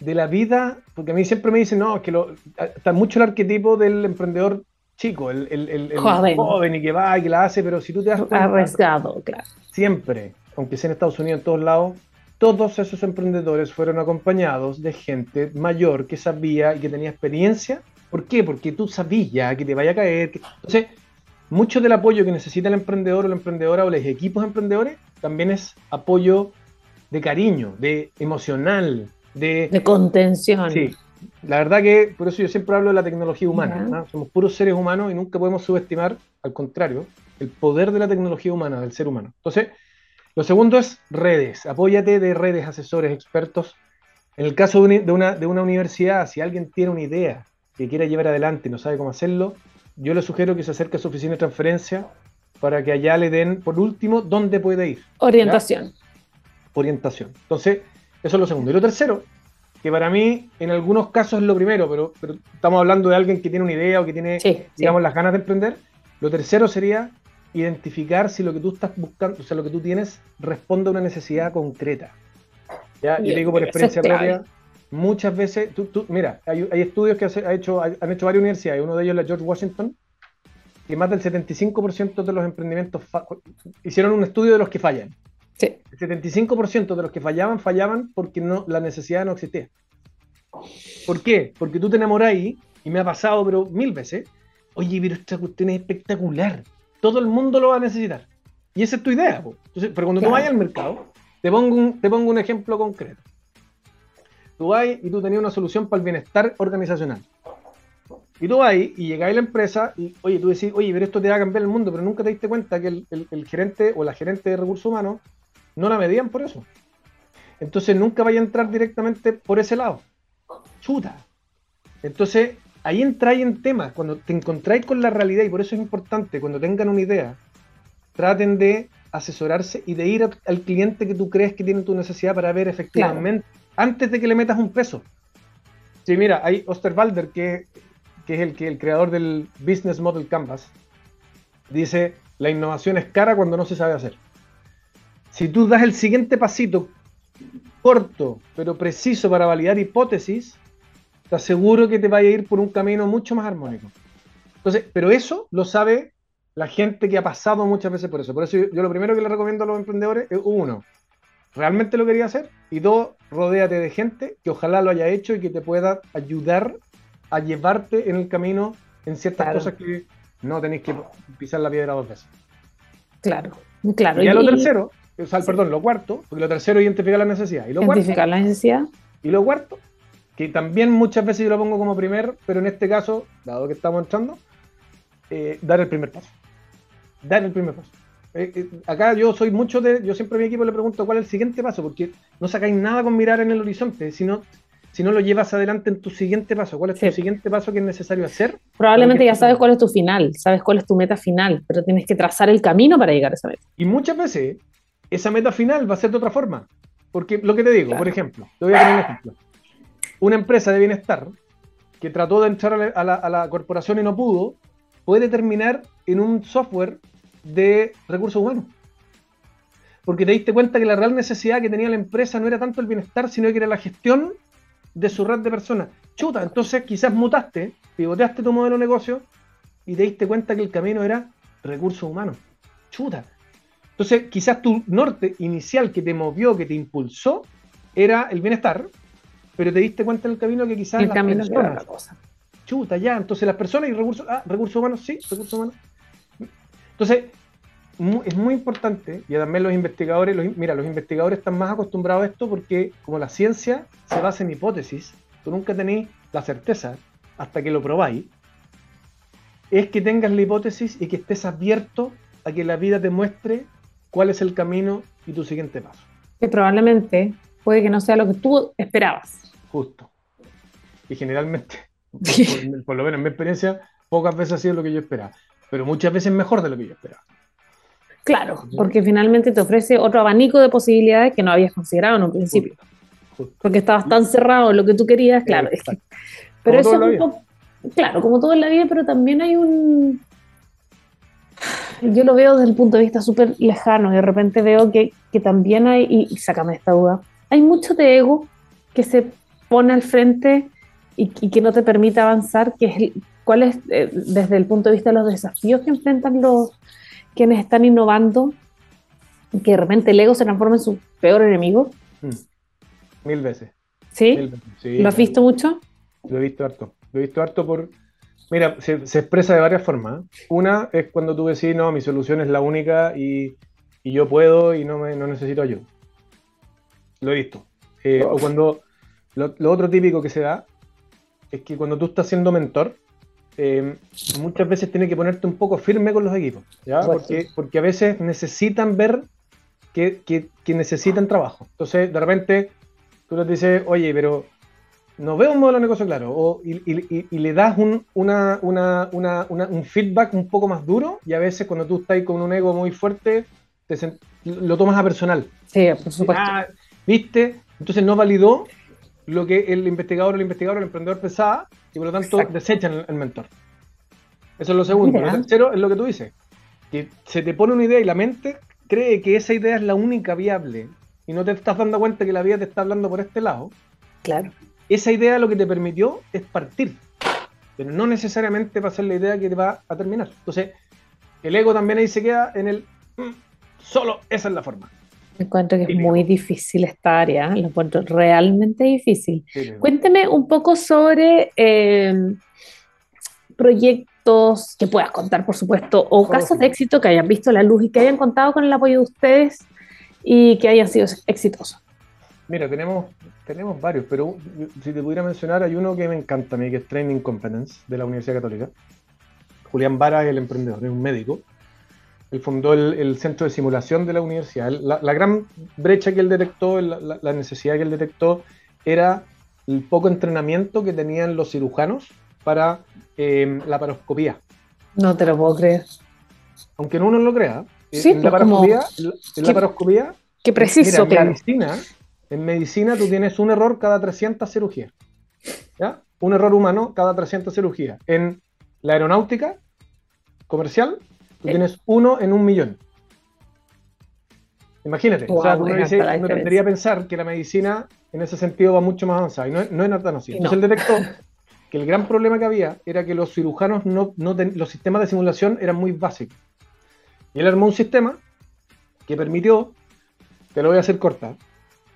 de la vida, porque a mí siempre me dicen, no, es que lo, está mucho el arquetipo del emprendedor chico, el, el, joven. y que va y que la hace, pero si tú te das cuenta, arriesgado, claro. Siempre, aunque sea en Estados Unidos, en todos lados, todos esos emprendedores fueron acompañados de gente mayor que sabía y que tenía experiencia. ¿Por qué? Porque tú sabías que te vaya a caer. Entonces, mucho del apoyo que necesita el emprendedor o la emprendedora o los equipos emprendedores también es apoyo de cariño, de emocional, de, de contención. Sí, la verdad que por eso yo siempre hablo de la tecnología humana. Somos puros seres humanos y nunca podemos subestimar, al contrario, el poder de la tecnología humana, del ser humano. Entonces, lo segundo es redes. Apóyate de redes, asesores, expertos. En el caso de una, de una universidad, si alguien tiene una idea que quiera llevar adelante y no sabe cómo hacerlo, yo le sugiero que se acerque a su oficina de transferencia para que allá le den, por último, dónde puede ir. Orientación. Orientación. Entonces, eso es lo segundo. Y lo tercero, que para mí en algunos casos es lo primero, pero, pero estamos hablando de alguien que tiene una idea o que tiene, digamos, las ganas de emprender. Lo tercero sería identificar si lo que tú estás buscando, o sea, lo que tú tienes responde a una necesidad concreta. ¿Ya? Yo digo por experiencia propia, muchas veces, tú, tú, mira, hay, estudios que ha hecho, han hecho varias universidades, uno de ellos la George Washington, que más del 75% de los emprendimientos hicieron un estudio de los que fallan. Sí. El 75% de los que fallaban, fallaban porque no, la necesidad no existía. ¿Por qué? Porque tú te enamoras y me ha pasado, pero mil veces, oye, pero esta cuestión es espectacular, todo el mundo lo va a necesitar. Y esa es tu idea. Entonces, pero cuando tú vayas al mercado, te pongo, un, te pongo un ejemplo concreto. Tú vas y tú tenías una solución para el bienestar organizacional. Y tú vas y llegáis a la empresa y, oye, tú decís, oye, pero esto te va a cambiar el mundo, pero nunca te diste cuenta que el, gerente o la gerente de recursos humanos no la medían por eso. Entonces nunca vaya a entrar directamente por ese lado. Chuta. Entonces ahí entráis en temas, cuando te encontráis con la realidad, y por eso es importante, cuando tengan una idea, traten de asesorarse y de ir al cliente que tú crees que tiene tu necesidad para ver efectivamente antes de que le metas un peso. Sí, mira, hay Osterwalder, que, que es el, que, el creador del Business Model Canvas, dice, la innovación es cara cuando no se sabe hacer. Si tú das el siguiente pasito, corto, pero preciso para validar hipótesis, te aseguro que te vaya a ir por un camino mucho más armónico. Entonces, pero eso lo sabe la gente que ha pasado muchas veces por eso. Por eso yo, yo lo primero que le recomiendo a los emprendedores es, uno, realmente lo quería hacer. Y dos, rodéate de gente que ojalá lo haya hecho y que te pueda ayudar a llevarte en el camino en ciertas cosas que no tenéis que pisar la piedra dos veces. Claro, claro. Y a lo tercero, o sea, perdón, lo cuarto, porque lo tercero es identificar la necesidad. Y lo identificar la necesidad. Y lo cuarto, que también muchas veces yo lo pongo como primer, pero en este caso, dado que estamos entrando, eh, dar el primer paso. Dar el primer paso. Eh, eh, acá yo soy mucho de, yo siempre a mi equipo le pregunto cuál es el siguiente paso, porque no sacáis nada con mirar en el horizonte, sino si no lo llevas adelante en tu siguiente paso. ¿Cuál es tu siguiente paso que es necesario hacer? Probablemente ya sabes cuál es tu final, sabes cuál es tu meta final, pero tienes que trazar el camino para llegar a esa meta. Y muchas veces esa meta final va a ser de otra forma. Porque lo que te digo, por ejemplo, te voy a poner un ejemplo. Una empresa de bienestar que trató de entrar a la, a la corporación y no pudo, puede terminar en un software de recursos humanos. Porque te diste cuenta que la real necesidad que tenía la empresa no era tanto el bienestar, sino que era la gestión de su red de personas. Chuta, entonces quizás mutaste, pivoteaste tu modelo de negocio y te diste cuenta que el camino era recursos humanos. Chuta. Entonces, quizás tu norte inicial que te movió, que te impulsó, era el bienestar, pero te diste cuenta en el camino que quizás el las camino personas. cosa. Chuta, ya. Entonces, las personas y recursos. Ah, recursos humanos, sí, recursos humanos. Entonces, es muy importante, y también los investigadores, mira, los investigadores están más acostumbrados a esto porque como la ciencia se basa en hipótesis, tú nunca tenéis la certeza hasta que lo probáis, es que tengas la hipótesis y que estés abierto a que la vida te muestre cuál es el camino y tu siguiente paso. Que probablemente puede que no sea lo que tú esperabas. Justo. Y generalmente, por lo menos en mi experiencia, pocas veces ha sido lo que yo esperaba, pero muchas veces mejor de lo que yo esperaba. Claro, porque finalmente te ofrece otro abanico de posibilidades que no habías considerado en un principio. Porque estabas tan cerrado en lo que tú querías, claro. pero eso es un poco, claro, como todo en la vida, pero también hay un... Yo lo veo desde el punto de vista súper lejano y de repente veo que, también hay, y, sácame esta duda, hay mucho de ego que se pone al frente y, que no te permite avanzar, que es cuál es eh, desde el punto de vista de los desafíos que enfrentan los, quienes están innovando, que de repente el ego se transforma en su peor enemigo? Mm. Mil veces. ¿Sí? ¿Lo has visto mucho? Lo he visto harto. Lo he visto harto por... Mira, se, expresa de varias formas. Una es cuando tú decís, no, mi solución es la única y, yo puedo y no, me, no necesito ayuda. Lo he visto. Eh, o cuando... Lo, lo otro típico que se da es que cuando tú estás siendo mentor, eh, muchas veces tienes que ponerte un poco firme con los equipos, ¿ya? Porque, porque a veces necesitan ver que, que, necesitan trabajo. Entonces, de repente, tú les dices, oye, pero no veo un modelo de negocio claro, o, y, y, le das un, una, una, una, un feedback un poco más duro, y a veces cuando tú estás con un ego muy fuerte, lo tomas a personal. Sí, por supuesto. Ah, ¿Viste? Entonces no validó lo que el investigador, el investigador, el emprendedor pensaba, y por lo tanto desechan el, mentor. Eso es lo segundo. Lo tercero es lo que tú dices, que se te pone una idea y la mente cree que esa idea es la única viable y no te estás dando cuenta que la vida te está hablando por este lado. Claro. Esa idea lo que te permitió es partir, pero no necesariamente va a ser la idea que te va a terminar. Entonces, el ego también ahí se queda en el mm, solo esa es la forma. Encuentro que es muy difícil esta área, lo encuentro realmente difícil. Cuénteme un poco sobre em, proyectos que puedas contar, por supuesto, o casos de éxito que hayan visto la luz y que hayan contado con el apoyo de ustedes y que hayan sido exitosos. Mira, tenemos, tenemos varios, pero si te pudiera mencionar, hay uno que me encanta a mí, que es Training Competence de la Universidad Católica. Julián Vara es el emprendedor, es un médico él fundó el, centro de simulación de la universidad. La, gran brecha que él detectó, la, necesidad que él detectó, era el poco entrenamiento que tenían los cirujanos para eh, la paroscopía. No te lo puedo creer. Aunque no uno lo crea, eh, en, la pues, paroscopía, en la paroscopía, qué preciso, en medicina, en medicina tú tienes un error cada 300 cirugías. ¿ya? Un error humano cada 300 cirugías. En la aeronáutica comercial Tú tienes uno en un millón. Imagínate, o sea, uno, dice, tendría que pensar que la medicina en ese sentido va mucho más avanzada y no, no es tan así. Entonces él detectó que el gran problema que había era que los cirujanos no, no los sistemas de simulación eran muy básicos. Y él armó un sistema que permitió te lo voy a hacer corta,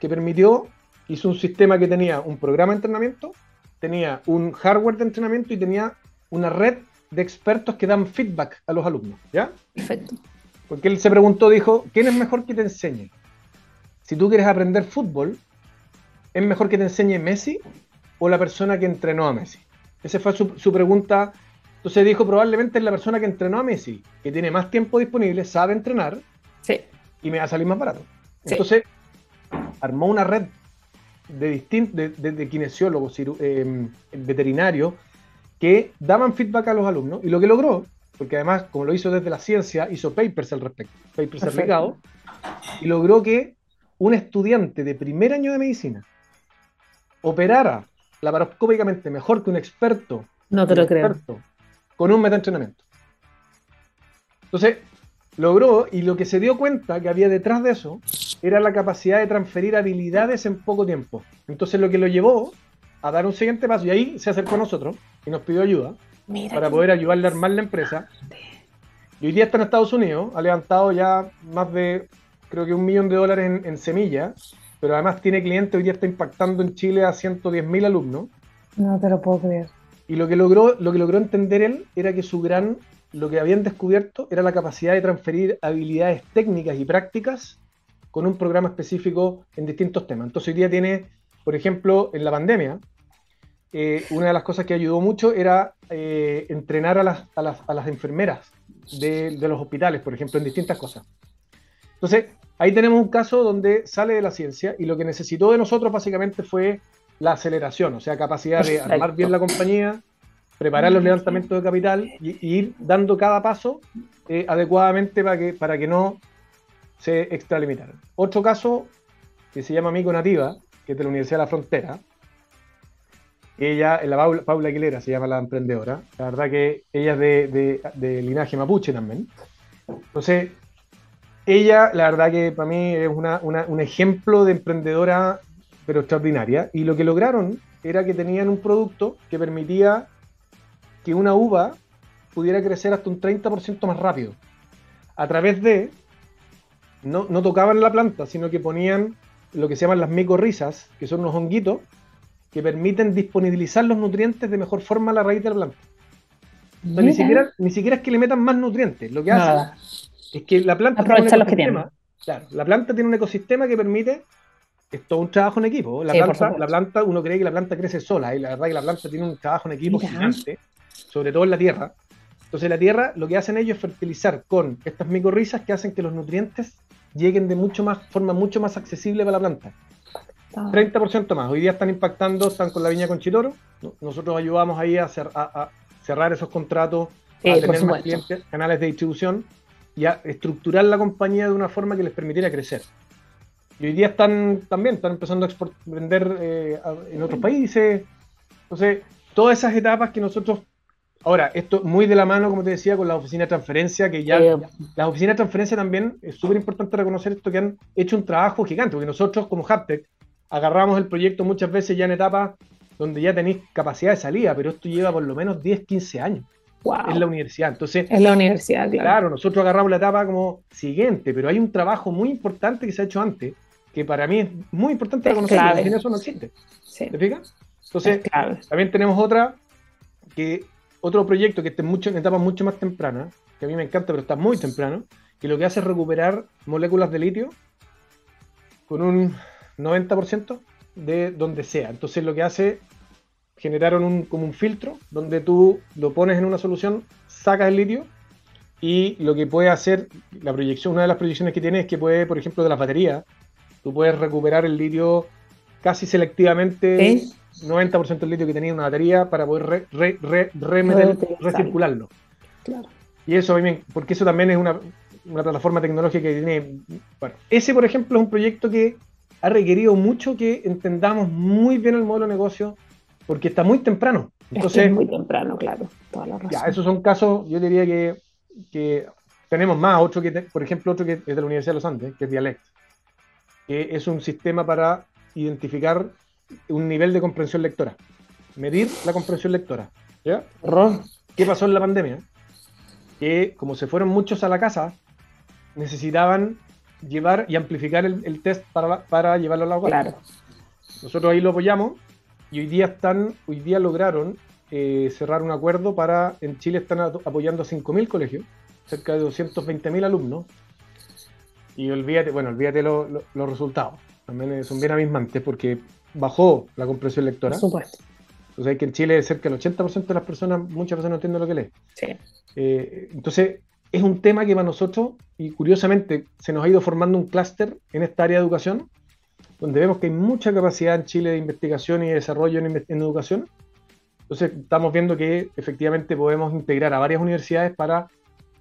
que permitió, hizo un sistema que tenía un programa de entrenamiento, tenía un hardware de entrenamiento y tenía una red de expertos que dan feedback a los alumnos, ¿ya? Perfecto. Porque él se preguntó, dijo, ¿quién es mejor que te enseñe? Si tú quieres aprender fútbol, ¿es mejor que te enseñe Messi o la persona que entrenó a Messi? Esa fue su, su pregunta. Entonces dijo, probablemente es la persona que entrenó a Messi, que tiene más tiempo disponible, sabe entrenar Sí. y me va a salir más barato. Sí. Entonces, armó una red de, de, de- de kinesiólogos, eh, veterinarios, que daban feedback a los alumnos y lo que logró, porque además, como lo hizo desde la ciencia, hizo papers al respecto, papers aplicados, y logró que un estudiante de primer año de medicina operara laparoscópicamente mejor que un experto No te lo creo. con un metaentrenamiento. Entonces, logró, y lo que se dio cuenta que había detrás de eso, era la capacidad de transferir habilidades en poco tiempo. Entonces, lo que lo llevó a dar un siguiente paso, y ahí se acercó a nosotros y nos pidió ayuda Mira. para poder ayudarle a armar la empresa. Y hoy día está en Estados Unidos, ha levantado ya más de, creo que un millón de dólares en, en semillas, pero además tiene clientes, hoy día está impactando en Chile a 110.000 alumnos. No te lo puedo creer. Y lo que logró, lo que logró entender él era que su gran, lo que habían descubierto era la capacidad de transferir habilidades técnicas y prácticas con un programa específico en distintos temas. Entonces hoy día tiene, por ejemplo, en la pandemia, eh, una de las cosas que ayudó mucho era eh, entrenar a las, a las, a las enfermeras de, de los hospitales, por ejemplo, en distintas cosas. Entonces, ahí tenemos un caso donde sale de la ciencia y lo que necesitó de nosotros básicamente fue la aceleración, o sea, capacidad de Perfecto. armar bien la compañía, preparar los levantamientos de capital y, y ir dando cada paso eh, adecuadamente para que, para que no se extralimitaran. Otro caso que se llama Mico Nativa, que es de la Universidad de la Frontera. Ella, la Paula, Aguilera se llama la emprendedora. La verdad que ella es de, de- de linaje mapuche también. Entonces, ella, la verdad que para mí es una- un ejemplo de emprendedora, pero extraordinaria. Y lo que lograron era que tenían un producto que permitía que una uva pudiera crecer hasta un 30% más rápido. A través de, no, no tocaban la planta, sino que ponían lo que se llaman las micorrizas, que son unos honguitos que permiten disponibilizar los nutrientes de mejor forma a la raíz de la planta. Sea, ni, siquiera, ni siquiera es que le metan más nutrientes, lo que hacen Nada. es que la planta Aprovechar tiene los que ecosistema- Claro, la planta tiene un ecosistema que permite es todo un trabajo en equipo. La, Sí, planta, supuesto. la planta, uno cree que la planta crece sola, y la verdad que la planta tiene un trabajo en equipo Mira. gigante, sobre todo en la tierra. Entonces la tierra lo que hacen ellos es fertilizar con estas micorrizas que hacen que los nutrientes lleguen de mucho más forma mucho más accesible para la planta. Ah, 30% más. Hoy día están impactando, están con la viña Conchitoro. No- Nosotros ayudamos ahí a, cer- a- a cerrar esos contratos, Sí, a tener más clientes, canales de distribución y a estructurar la compañía de una forma que les permitiera crecer. Y hoy día están también, están empezando a vender eh, en otros países. Entonces, todas esas etapas que nosotros... Ahora, esto muy de la mano, como te decía, con la oficina de transferencia, que ya... Eh, Las oficinas de transferencia también es súper importante reconocer esto que han hecho un trabajo gigante, porque nosotros como Haptech agarramos el proyecto muchas veces ya en etapas donde ya tenéis capacidad de salida, pero esto lleva por lo menos 10, 15 años wow. en la universidad. Entonces, Es la universidad, claro. claro, nosotros agarramos la etapa como siguiente, pero hay un trabajo muy importante que se ha hecho antes, que para mí es muy importante Es reconocer, porque sin eso no existe. Sí, ¿Te fijas? es Entonces, también tenemos otra, que otro proyecto que está en, mucho, en etapas mucho más tempranas, que a mí me encanta, pero está muy temprano, que lo que hace es recuperar moléculas de litio con un 90% de donde sea. Entonces lo que hace, generaron un, como un filtro donde tú lo pones en una solución, sacas el litio y lo que puede hacer, la proyección, una de las proyecciones que tiene es que puede, por ejemplo, de las baterías, tú puedes recuperar el litio casi selectivamente, Sí. 90% del litio que tenía una batería para poder re- recircularlo. Claro. Y eso a mí me- porque eso también es una, una plataforma tecnológica que tiene. Bueno, ese, por ejemplo, es un proyecto que ha requerido mucho que entendamos muy bien el modelo de negocio, porque está muy temprano. Entonces, es muy temprano, claro. Toda la razón. ya, esos son casos, yo diría que, que tenemos más, otro que, te- por ejemplo, otro que es de la Universidad de los Andes, que es Dialect, que es un sistema para identificar un nivel de comprensión lectora, medir la comprensión lectora. ¿ya? ¿Qué pasó en la pandemia? Que como se fueron muchos a la casa, necesitaban llevar y amplificar el, test para, para llevarlo a la Claro. Nosotros ahí lo apoyamos y hoy día están, hoy día lograron eh, cerrar un acuerdo para, en Chile están apoyando a 5.000 colegios, cerca de 220.000 alumnos. Y olvídate, bueno, olvídate los resultados. También son bien abismantes porque bajó la comprensión lectora. Por supuesto. Entonces hay que en Chile cerca del 80% de las personas, muchas veces no entienden lo que lee. Sí. Eh, entonces, es un tema que para nosotros, y curiosamente, se nos ha ido formando un clúster en esta área de educación, donde vemos que hay mucha capacidad en Chile de investigación y desarrollo en, educación. Entonces, estamos viendo que efectivamente podemos integrar a varias universidades para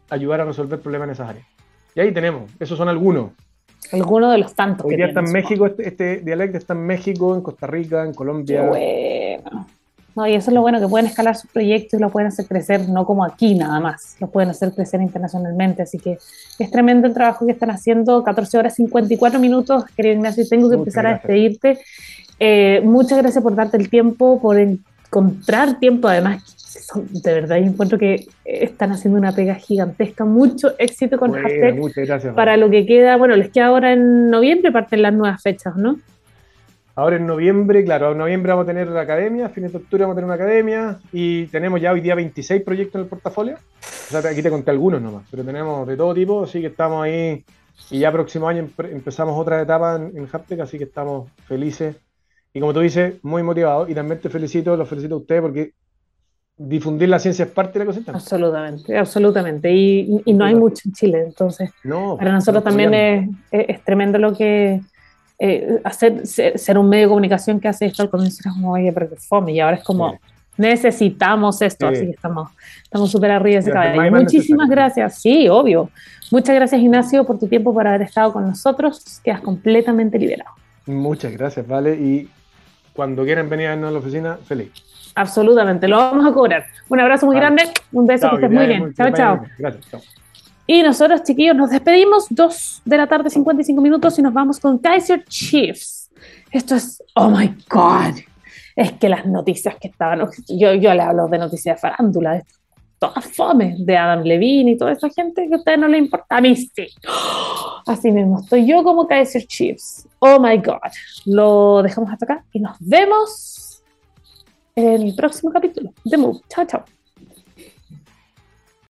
ayudar a resolver problemas en esas áreas. Y ahí tenemos, esos son algunos. Algunos de los tantos. Hoy día está en México, este, este, dialecto está en México, en Costa Rica, en Colombia. bueno. No, y eso es lo bueno, que pueden escalar sus proyectos y lo pueden hacer crecer, no como aquí nada más, lo pueden hacer crecer internacionalmente. Así que es tremendo el trabajo que están haciendo. 14 horas 54 minutos, querido Ignacio, tengo que empezar a despedirte. Eh, muchas gracias por darte el tiempo, por encontrar tiempo. Además, de verdad, encuentro que están haciendo una pega gigantesca. Mucho éxito con bueno, Para lo que queda, bueno, les queda ahora en noviembre, parten las nuevas fechas, ¿no? Ahora en noviembre, claro, en noviembre vamos a tener la academia, fines de octubre vamos a tener una academia y tenemos ya hoy día 26 proyectos en el portafolio. O sea, aquí te conté algunos nomás, pero tenemos de todo tipo, así que estamos ahí y ya próximo año empezamos otra etapa en, en así que estamos felices y como tú dices, muy motivados y también te felicito, los felicito a ustedes porque difundir la ciencia es parte de la cosa. Absolutamente, absolutamente. Y, no hay mucho en Chile, entonces para nosotros también es, tremendo lo que eh, hacer, ser, un medio de comunicación que hace esto al comienzo era como, oye, pero que fome, y ahora es como, necesitamos esto, así que estamos estamos súper arriba de ese caballo. Muchísimas gracias, sí, obvio. Muchas gracias, Ignacio, por tu tiempo, por haber estado con nosotros. Quedas completamente liberado. Muchas gracias, Vale, y cuando quieran venir a la oficina, feliz. Absolutamente, lo vamos a cobrar. Un abrazo muy grande, un beso, que estés muy bien. Chao, chao. Gracias, chao. Y nosotros, chiquillos, nos despedimos. Dos de la tarde, 55 minutos, y nos vamos con Kaiser Chiefs. Esto es, oh my God. Es que las noticias que estaban, yo, yo le hablo de noticias de farándula, de todas fome, de Adam Levine y toda esa gente que a ustedes no les importa. A mí sí. Así mismo, estoy yo como Kaiser Chiefs. Oh my God. Lo dejamos hasta acá y nos vemos en el próximo capítulo de Move. Chao, chao.